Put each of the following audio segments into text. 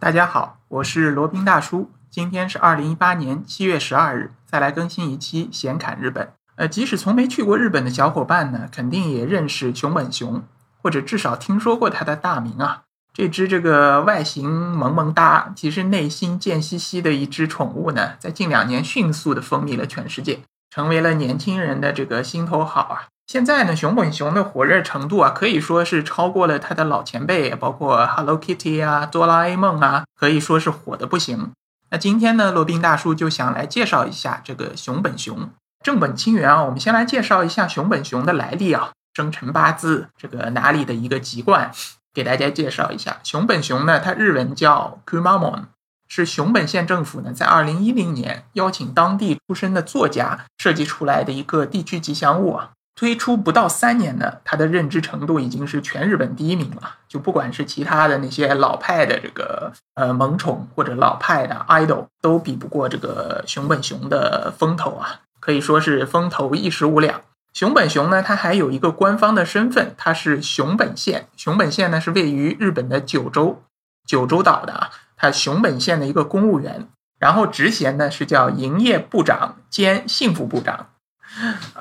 大家好，我是罗宾大叔。今天是二零一八年七月十二日，再来更新一期闲侃日本。呃，即使从没去过日本的小伙伴呢，肯定也认识熊本熊，或者至少听说过它的大名啊。这只这个外形萌萌哒，其实内心贱兮兮的一只宠物呢，在近两年迅速的风靡了全世界，成为了年轻人的这个心头好啊。现在呢，熊本熊的火热程度啊，可以说是超过了它的老前辈，包括 Hello Kitty 啊、哆啦 A 梦啊，可以说是火的不行。那今天呢，罗宾大叔就想来介绍一下这个熊本熊。正本清源啊，我们先来介绍一下熊本熊的来历啊，生辰八字，这个哪里的一个籍贯，给大家介绍一下。熊本熊呢，它日文叫 Kumamon，是熊本县政府呢在二零一零年邀请当地出身的作家设计出来的一个地区吉祥物啊。推出不到三年呢，它的认知程度已经是全日本第一名了。就不管是其他的那些老派的这个呃萌宠，或者老派的 idol，都比不过这个熊本熊的风头啊，可以说是风头一时无两。熊本熊呢，它还有一个官方的身份，它是熊本县。熊本县呢是位于日本的九州九州岛的啊，它熊本县的一个公务员，然后职衔呢是叫营业部长兼幸福部长。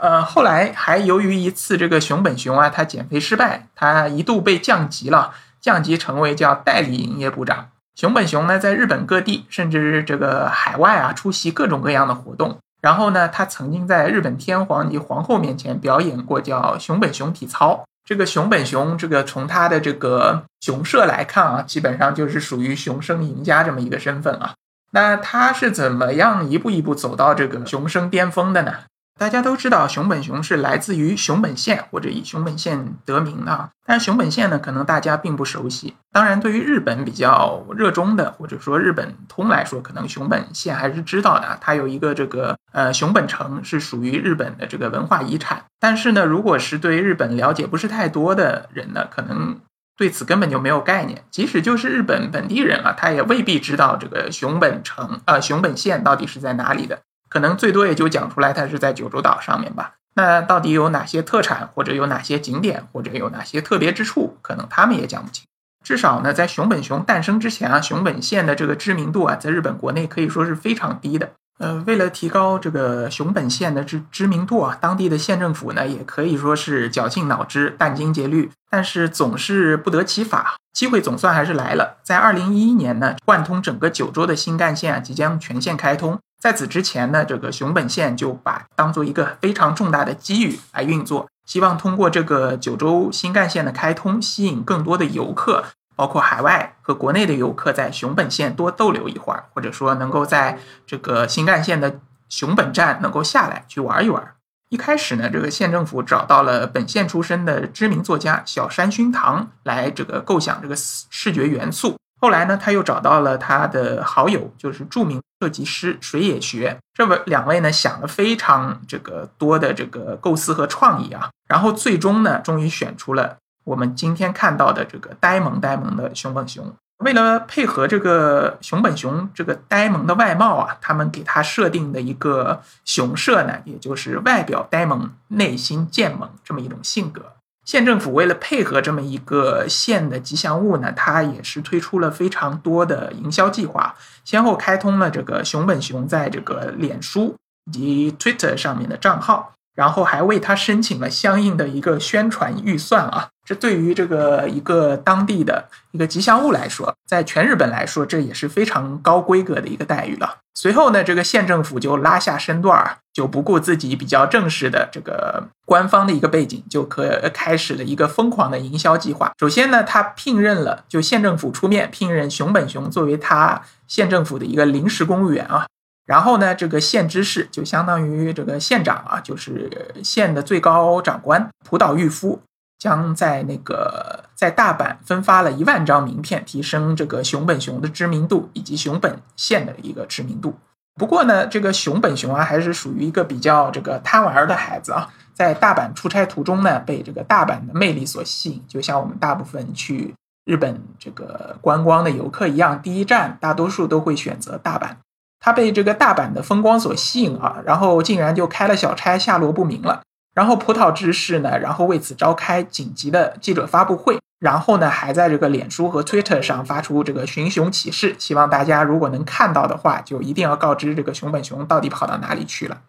呃，后来还由于一次这个熊本熊啊，他减肥失败，他一度被降级了，降级成为叫代理营业部长。熊本熊呢，在日本各地甚至这个海外啊，出席各种各样的活动。然后呢，他曾经在日本天皇及皇后面前表演过叫熊本熊体操。这个熊本熊，这个从他的这个熊社来看啊，基本上就是属于熊生赢家这么一个身份啊。那他是怎么样一步一步走到这个熊生巅峰的呢？大家都知道熊本熊是来自于熊本县或者以熊本县得名的，但是熊本县呢，可能大家并不熟悉。当然，对于日本比较热衷的或者说日本通来说，可能熊本县还是知道的。它有一个这个呃熊本城是属于日本的这个文化遗产。但是呢，如果是对日本了解不是太多的人呢，可能对此根本就没有概念。即使就是日本本地人啊，他也未必知道这个熊本城呃熊本县到底是在哪里的。可能最多也就讲出来，它是在九州岛上面吧。那到底有哪些特产，或者有哪些景点，或者有哪些特别之处，可能他们也讲不清。至少呢，在熊本熊诞生之前啊，熊本县的这个知名度啊，在日本国内可以说是非常低的。呃，为了提高这个熊本县的知知名度啊，当地的县政府呢，也可以说是绞尽脑汁、殚精竭虑，但是总是不得其法。机会总算还是来了，在二零一一年呢，贯通整个九州的新干线啊，即将全线开通。在此之前呢，这个熊本县就把当做一个非常重大的机遇来运作，希望通过这个九州新干线的开通，吸引更多的游客，包括海外和国内的游客，在熊本县多逗留一会儿，或者说能够在这个新干线的熊本站能够下来去玩一玩。一开始呢，这个县政府找到了本县出身的知名作家小山熏堂来这个构想这个视觉元素。后来呢，他又找到了他的好友，就是著名设计师水野学。这位两位呢，想了非常这个多的这个构思和创意啊，然后最终呢，终于选出了我们今天看到的这个呆萌呆萌的熊本熊。为了配合这个熊本熊这个呆萌的外貌啊，他们给他设定的一个熊设呢，也就是外表呆萌，内心贱萌这么一种性格。县政府为了配合这么一个县的吉祥物呢，它也是推出了非常多的营销计划，先后开通了这个熊本熊在这个脸书以及 Twitter 上面的账号。然后还为他申请了相应的一个宣传预算啊，这对于这个一个当地的一个吉祥物来说，在全日本来说，这也是非常高规格的一个待遇了。随后呢，这个县政府就拉下身段儿，就不顾自己比较正式的这个官方的一个背景，就可开始了一个疯狂的营销计划。首先呢，他聘任了就县政府出面聘任熊本熊作为他县政府的一个临时公务员啊。然后呢，这个县知事就相当于这个县长啊，就是县的最高长官浦岛裕夫，将在那个在大阪分发了一万张名片，提升这个熊本熊的知名度以及熊本县的一个知名度。不过呢，这个熊本熊啊，还是属于一个比较这个贪玩的孩子啊，在大阪出差途中呢，被这个大阪的魅力所吸引，就像我们大部分去日本这个观光的游客一样，第一站大多数都会选择大阪。他被这个大阪的风光所吸引啊，然后竟然就开了小差，下落不明了。然后葡萄之士呢，然后为此召开紧急的记者发布会，然后呢，还在这个脸书和 Twitter 上发出这个寻熊启事，希望大家如果能看到的话，就一定要告知这个熊本熊到底跑到哪里去了。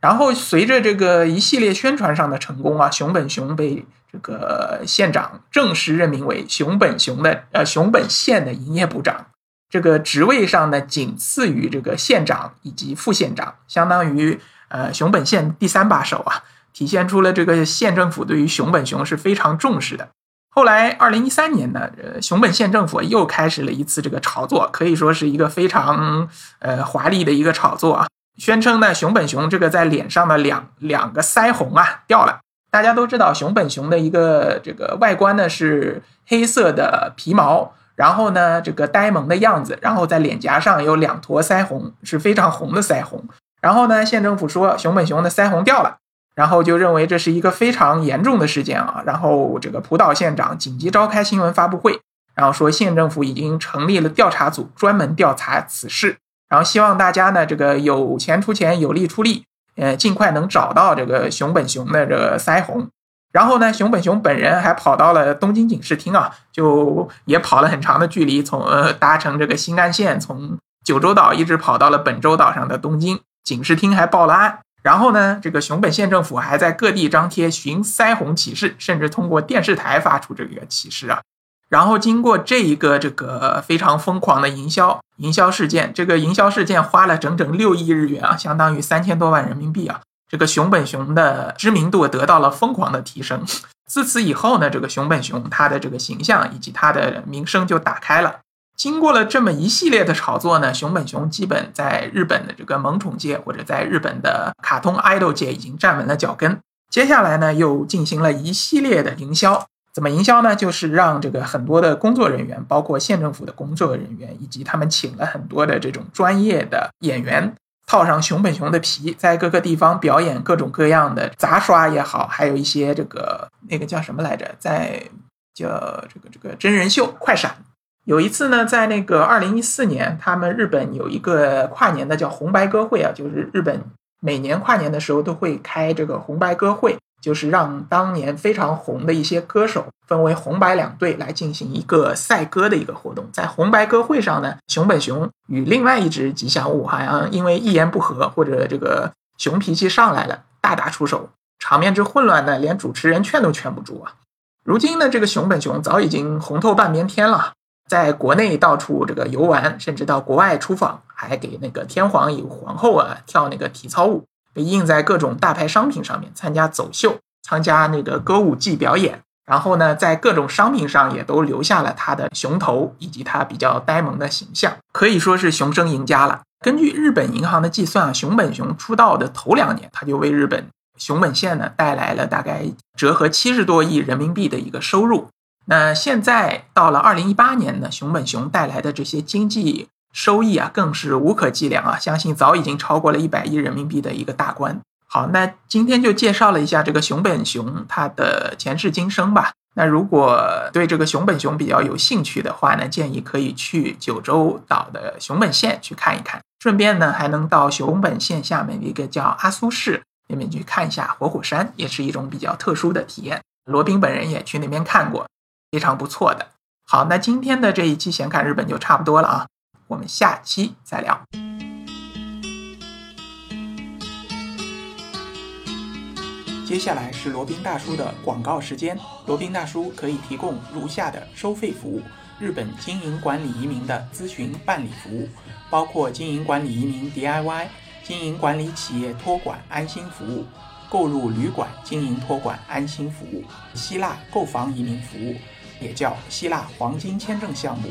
然后随着这个一系列宣传上的成功啊，熊本熊被这个县长正式任命为熊本熊的呃熊本县的营业部长，这个职位上呢仅次于这个县长以及副县长，相当于呃熊本县第三把手啊，体现出了这个县政府对于熊本熊是非常重视的。后来二零一三年呢，呃熊本县政府又开始了一次这个炒作，可以说是一个非常呃华丽的一个炒作啊。宣称呢，熊本熊这个在脸上的两两个腮红啊掉了。大家都知道，熊本熊的一个这个外观呢是黑色的皮毛，然后呢这个呆萌的样子，然后在脸颊上有两坨腮红，是非常红的腮红。然后呢，县政府说熊本熊的腮红掉了，然后就认为这是一个非常严重的事件啊。然后这个浦岛县长紧急召开新闻发布会，然后说县政府已经成立了调查组，专门调查此事。然后希望大家呢，这个有钱出钱，有力出力，呃，尽快能找到这个熊本熊的这个腮红。然后呢，熊本熊本人还跑到了东京警视厅啊，就也跑了很长的距离，从呃搭乘这个新干线从九州岛一直跑到了本州岛上的东京警视厅，还报了案。然后呢，这个熊本县政府还在各地张贴寻腮红启事，甚至通过电视台发出这个启事啊。然后经过这一个这个非常疯狂的营销营销事件，这个营销事件花了整整六亿日元啊，相当于三千多万人民币啊。这个熊本熊的知名度得到了疯狂的提升。自此以后呢，这个熊本熊它的这个形象以及它的名声就打开了。经过了这么一系列的炒作呢，熊本熊基本在日本的这个萌宠界或者在日本的卡通 idol 界已经站稳了脚跟。接下来呢，又进行了一系列的营销。怎么营销呢？就是让这个很多的工作人员，包括县政府的工作人员，以及他们请了很多的这种专业的演员，套上熊本熊的皮，在各个地方表演各种各样的杂耍也好，还有一些这个那个叫什么来着，在叫这个这个真人秀快闪。有一次呢，在那个二零一四年，他们日本有一个跨年的叫红白歌会啊，就是日本每年跨年的时候都会开这个红白歌会。就是让当年非常红的一些歌手分为红白两队来进行一个赛歌的一个活动。在红白歌会上呢，熊本熊与另外一只吉祥物好像因为一言不合或者这个熊脾气上来了，大打出手，场面之混乱呢，连主持人劝都劝不住啊。如今呢，这个熊本熊早已经红透半边天了，在国内到处这个游玩，甚至到国外出访，还给那个天皇与皇后啊跳那个体操舞。被印在各种大牌商品上面，参加走秀，参加那个歌舞伎表演，然后呢，在各种商品上也都留下了他的熊头以及他比较呆萌的形象，可以说是熊生赢家了。根据日本银行的计算，熊本熊出道的头两年，他就为日本熊本县呢带来了大概折合七十多亿人民币的一个收入。那现在到了二零一八年呢，熊本熊带来的这些经济。收益啊，更是无可计量啊！相信早已经超过了一百亿人民币的一个大关。好，那今天就介绍了一下这个熊本熊它的前世今生吧。那如果对这个熊本熊比较有兴趣的话呢，建议可以去九州岛的熊本县去看一看，顺便呢还能到熊本县下面一个叫阿苏市那边去看一下活火山，也是一种比较特殊的体验。罗宾本人也去那边看过，非常不错的。好，那今天的这一期闲侃日本就差不多了啊。我们下期再聊。接下来是罗宾大叔的广告时间。罗宾大叔可以提供如下的收费服务：日本经营管理移民的咨询办理服务，包括经营管理移民 DIY、经营管理企业托管安心服务、购入旅馆经营托管安心服务、希腊购房移民服务，也叫希腊黄金签证项目。